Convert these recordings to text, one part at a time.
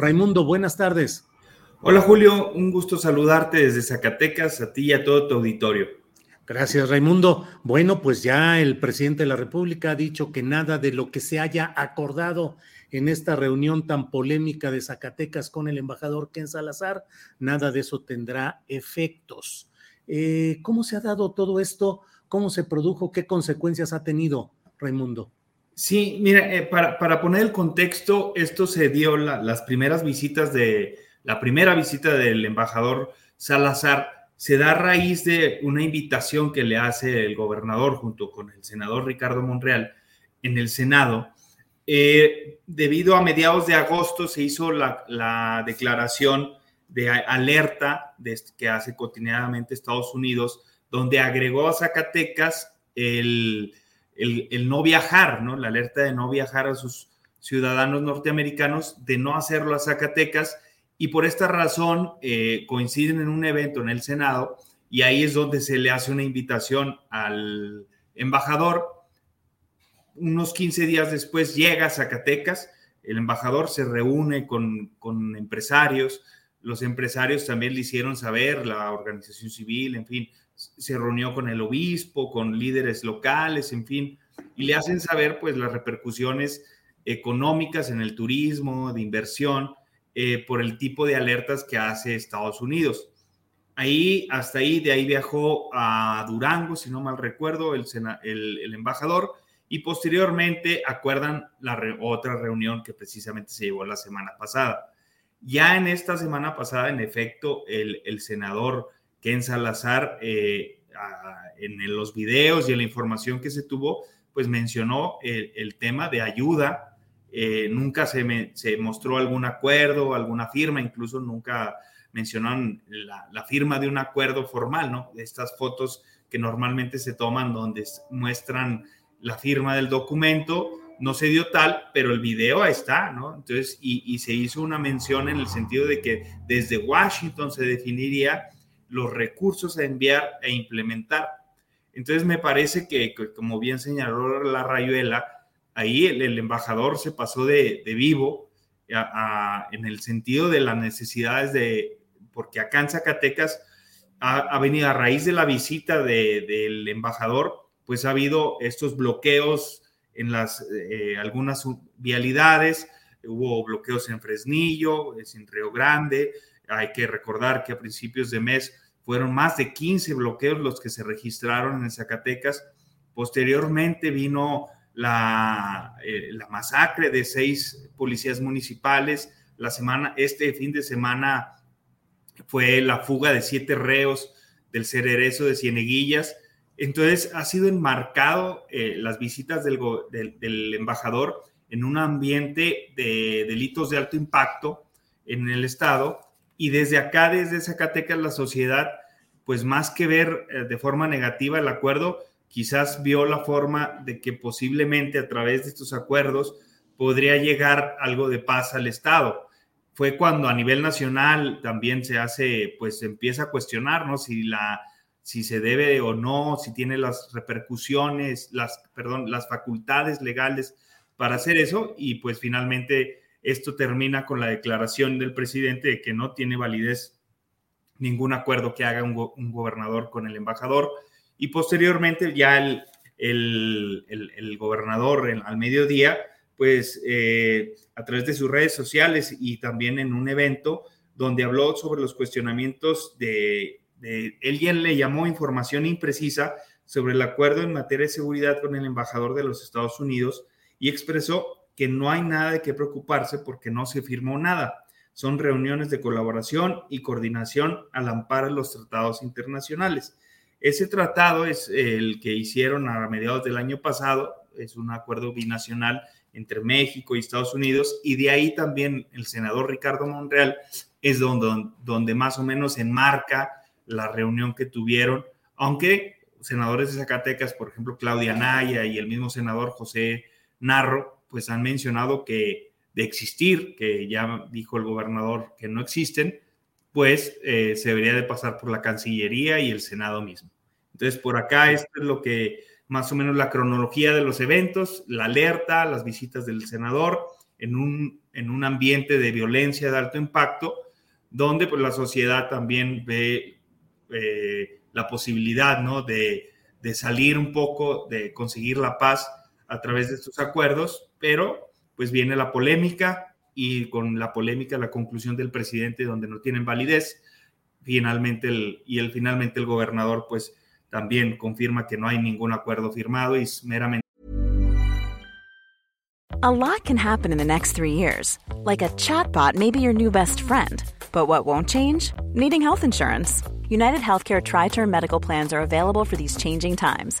Raimundo, buenas tardes. Hola Julio, un gusto saludarte desde Zacatecas, a ti y a todo tu auditorio. Gracias, Raimundo. Bueno, pues ya el presidente de la República ha dicho que nada de lo que se haya acordado en esta reunión tan polémica de Zacatecas con el embajador Ken Salazar, nada de eso tendrá efectos. Eh, ¿Cómo se ha dado todo esto? ¿Cómo se produjo? ¿Qué consecuencias ha tenido, Raimundo? Sí, mira, eh, para, para, poner el contexto, esto se dio la, las primeras visitas de, la primera visita del embajador Salazar se da a raíz de una invitación que le hace el gobernador junto con el senador Ricardo Monreal en el Senado. Eh, debido a mediados de agosto se hizo la, la declaración de alerta que hace cotidianamente Estados Unidos, donde agregó a Zacatecas el, el, no viajar, ¿no? La alerta de no viajar a sus ciudadanos norteamericanos, de no hacerlo a Zacatecas, y por esta razón eh, coinciden en un evento en el Senado, y ahí es donde se le hace una invitación al embajador. Unos 15 días después llega a Zacatecas, el embajador se reúne con, con empresarios, los empresarios también le hicieron saber, la organización civil, en fin, se reunió con el obispo, con líderes locales, en fin, y le hacen saber pues las repercusiones económicas en el turismo, de inversión, eh, por el tipo de alertas que hace Estados Unidos. Ahí, hasta ahí, de ahí viajó a Durango, si no mal recuerdo, el, el, el embajador, y posteriormente acuerdan la otra reunión que precisamente se llevó la semana pasada. Ya en esta semana pasada, en efecto, el senador Salazar, eh, a, en los videos y en la información que se tuvo, pues mencionó el, tema de ayuda. Eh, nunca se, me, se, mostró algún acuerdo, alguna firma, incluso nunca mencionaron la, firma de un acuerdo formal, ¿no? Estas fotos que normalmente se toman donde muestran la firma del documento, no se dio tal, pero el video está, ¿no? Entonces, y, se hizo una mención en el sentido de que desde Washington se definiría los recursos a enviar e implementar. Entonces, me parece que, como bien señaló la Rayuela, ahí el, embajador se pasó de, vivo a, a, en el sentido de las necesidades de, porque acá en Zacatecas ha, ha venido a raíz de la visita de, del embajador, pues ha habido estos bloqueos en las eh, algunas vialidades, hubo bloqueos en Fresnillo, en Río Grande, hay que recordar que a principios de mes fueron más de 15 bloqueos los que se registraron en Zacatecas, posteriormente vino la, eh, la masacre de seis policías municipales, la semana, este fin de semana fue la fuga de siete reos del cererezo de Cieneguillas, entonces, ha sido enmarcado eh, las visitas del, del, del, embajador en un ambiente de delitos de alto impacto en el Estado. Y desde acá, desde Zacatecas, la sociedad, pues más que ver eh, de forma negativa el acuerdo, quizás vio la forma de que posiblemente a través de estos acuerdos podría llegar algo de paz al Estado. Fue cuando a nivel nacional también se hace, pues empieza a cuestionar, ¿no? Si la si se debe o no, si tiene las repercusiones, las, perdón, las facultades legales para hacer eso y pues finalmente esto termina con la declaración del presidente de que no tiene validez ningún acuerdo que haga un, gobernador con el embajador. Y posteriormente ya el, el, gobernador al mediodía, pues eh, a través de sus redes sociales y también en un evento donde habló sobre los cuestionamientos de, de él le llamó información imprecisa sobre el acuerdo en materia de seguridad con el embajador de los Estados Unidos y expresó que no hay nada de qué preocuparse porque no se firmó nada. Son reuniones de colaboración y coordinación al amparo de los tratados internacionales. Ese tratado es el que hicieron a mediados del año pasado, es un acuerdo binacional entre México y Estados Unidos, y de ahí también el senador Ricardo Monreal es donde, donde más o menos enmarca la reunión que tuvieron, aunque senadores de Zacatecas, por ejemplo, Claudia Naya y el mismo senador José Narro, pues han mencionado que de existir, que ya dijo el gobernador que no existen, pues eh, se debería de pasar por la Cancillería y el Senado mismo. Entonces, por acá esto es lo que más o menos la cronología de los eventos, la alerta, las visitas del senador en un, en un ambiente de violencia de alto impacto, donde pues la sociedad también ve eh, la posibilidad, ¿no? De, de salir un poco, de conseguir la paz a través de estos acuerdos, pero pues viene la polémica y con la polémica la conclusión del presidente donde no tienen validez, finalmente el, y el, finalmente el gobernador pues también confirma que no hay ningún acuerdo firmado y es meramente A lot can happen in the next three years. Like a chatbot may be your new best friend. But what won't change? Needing health insurance. United Healthcare Tri Term Medical Plans are available for these changing times.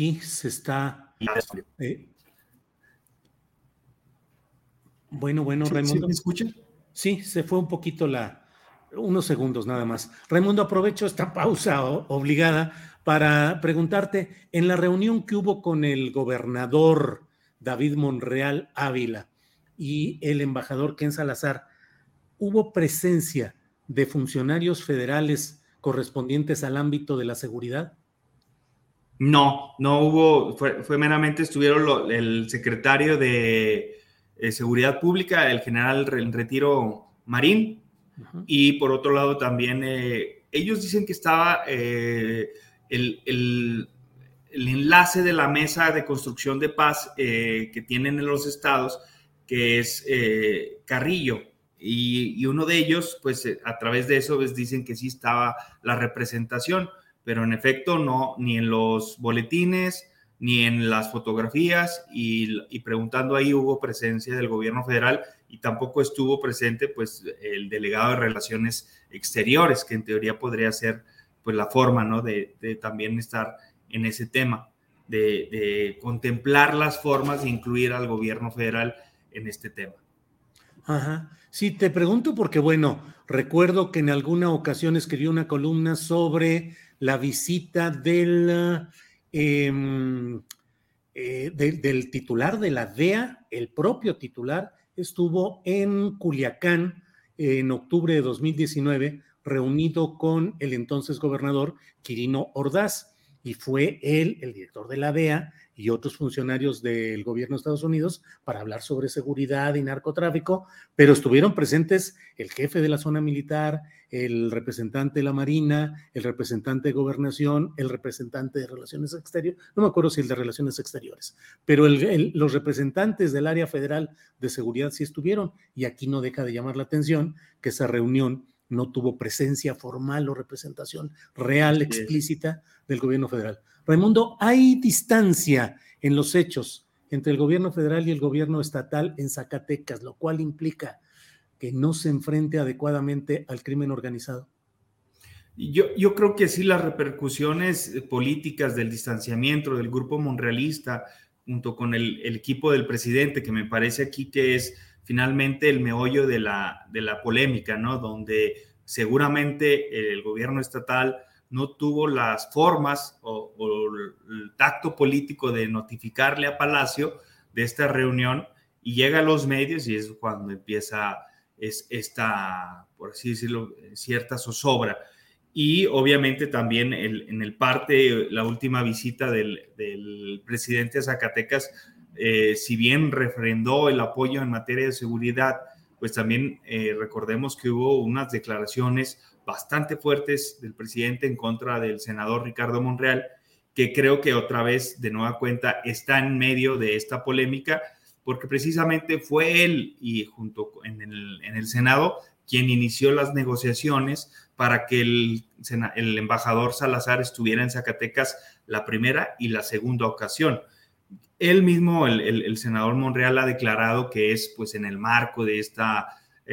Sí, se está. Eh, bueno, bueno, ¿Sí, Raimundo. ¿sí ¿Me escucha? Sí, se fue un poquito la. Unos segundos nada más. Raimundo, aprovecho esta pausa obligada para preguntarte: en la reunión que hubo con el gobernador David Monreal Ávila y el embajador Ken Salazar, ¿hubo presencia de funcionarios federales correspondientes al ámbito de la seguridad? No, no hubo, fue, fue meramente estuvieron lo, el secretario de eh, Seguridad Pública, el general en retiro Marín, uh -huh. y por otro lado también eh, ellos dicen que estaba eh, el, el, el, enlace de la mesa de construcción de paz eh, que tienen en los estados, que es eh, Carrillo, y, y, uno de ellos, pues a través de eso, pues, dicen que sí estaba la representación pero en efecto no, ni en los boletines, ni en las fotografías, y, preguntando ahí hubo presencia del gobierno federal y tampoco estuvo presente pues el delegado de Relaciones Exteriores, que en teoría podría ser pues la forma, ¿no? De, de también estar en ese tema, de, de, contemplar las formas de incluir al gobierno federal en este tema. Ajá. Sí, te pregunto porque, bueno, recuerdo que en alguna ocasión escribí una columna sobre la visita del, eh, eh, de, del titular de la DEA, el propio titular, estuvo en Culiacán en octubre de 2019, reunido con el entonces gobernador Quirino Ordaz. y fue él, el director de la DEA y otros funcionarios del gobierno de Estados Unidos para hablar sobre seguridad y narcotráfico, pero estuvieron presentes el jefe de la zona militar, el representante de la Marina, el representante de gobernación, el representante de relaciones exteriores, no me acuerdo si el de relaciones exteriores, pero los representantes del área federal de seguridad sí estuvieron y aquí no deja de llamar la atención que esa reunión no tuvo presencia formal o representación real, explícita del gobierno federal. Raimundo, ¿hay distancia en los hechos entre el gobierno federal y el gobierno estatal en Zacatecas, lo cual implica que no se enfrente adecuadamente al crimen organizado? Yo, yo creo que sí, las repercusiones políticas del distanciamiento del grupo monrealista, junto con el, el equipo del presidente, que me parece aquí que es finalmente el meollo de la, de la polémica, ¿no? Donde seguramente el gobierno estatal no tuvo las formas o, el tacto político de notificarle a Palacio de esta reunión y llega a los medios y es cuando empieza es, esta, por así decirlo, cierta zozobra. Y obviamente también en el parte, la última visita del, presidente a Zacatecas, eh, si bien refrendó el apoyo en materia de seguridad, pues también eh, recordemos que hubo unas declaraciones bastante fuertes del presidente en contra del senador Ricardo Monreal, que creo que otra vez, de nueva cuenta, está en medio de esta polémica, porque precisamente fue él y junto en el, en el Senado quien inició las negociaciones para que el, el embajador Salazar estuviera en Zacatecas la primera y la segunda ocasión. Él mismo, el, senador Monreal, ha declarado que es pues en el marco de esta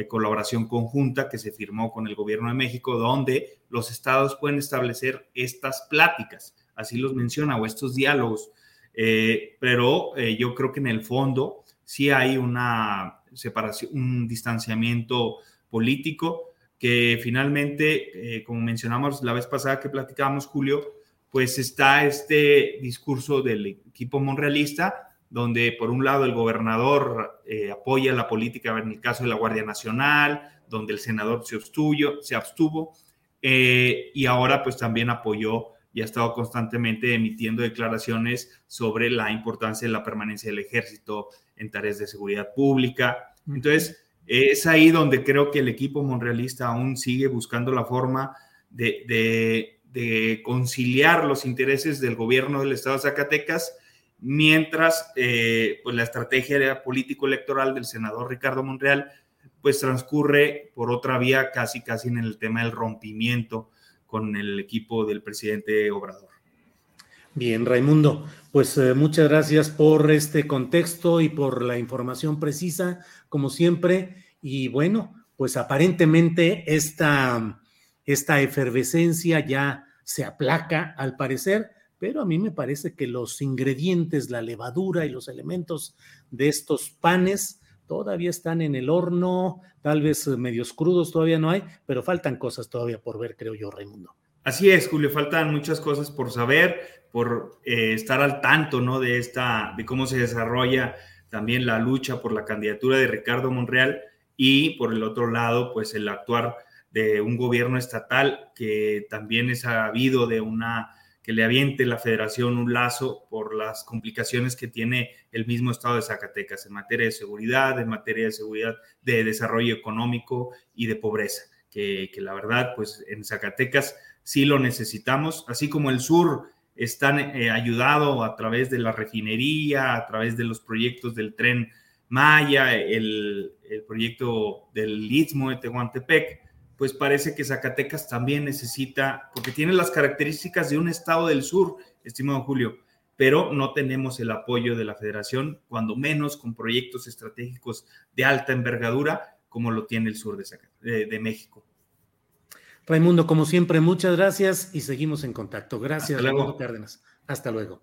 colaboración conjunta que se firmó con el gobierno de México, donde los estados pueden establecer estas pláticas, así los menciona, o estos diálogos. Eh, pero eh, yo creo que en el fondo sí hay una separación, un distanciamiento político que finalmente, como mencionamos la vez pasada que platicábamos, Julio, pues está este discurso del equipo monrealista, donde por un lado el gobernador eh, apoya la política en el caso de la Guardia Nacional, donde el senador se, se abstuvo, eh, y ahora pues también apoyó y ha estado constantemente emitiendo declaraciones sobre la importancia de la permanencia del ejército en tareas de seguridad pública. Entonces, es ahí donde creo que el equipo monrealista aún sigue buscando la forma de de conciliar los intereses del gobierno del estado de Zacatecas, mientras eh, pues la estrategia político-electoral del senador Ricardo Monreal pues transcurre por otra vía casi casi en el tema del rompimiento con el equipo del presidente Obrador. Bien, Raimundo, pues eh, muchas gracias por este contexto y por la información precisa, como siempre. Y bueno, pues aparentemente esta esta efervescencia ya se aplaca al parecer, pero a mí me parece que los ingredientes, la levadura y los elementos de estos panes todavía están en el horno, tal vez medios crudos todavía no hay, pero faltan cosas todavía por ver, creo yo, Raimundo. Así es, Julio, faltan muchas cosas por saber, por eh, estar al tanto, ¿no? De esta, de cómo se desarrolla también la lucha por la candidatura de Ricardo Monreal y por el otro lado, pues el actuar de un gobierno estatal que también es habido de una que le aviente la federación un lazo por las complicaciones que tiene el mismo estado de Zacatecas en materia de seguridad, en materia de seguridad de desarrollo económico y de pobreza, que, la verdad, pues en Zacatecas sí lo necesitamos, así como el sur están eh, ayudado a través de la refinería, a través de los proyectos del tren Maya, el, el proyecto del Istmo de Tehuantepec, pues parece que Zacatecas también necesita, porque tiene las características de un estado del sur, estimado Julio, pero no tenemos el apoyo de la federación, cuando menos con proyectos estratégicos de alta envergadura, como lo tiene el sur de, de, México. Raimundo, como siempre, muchas gracias y seguimos en contacto. Gracias, Raimundo Cárdenas. Hasta luego.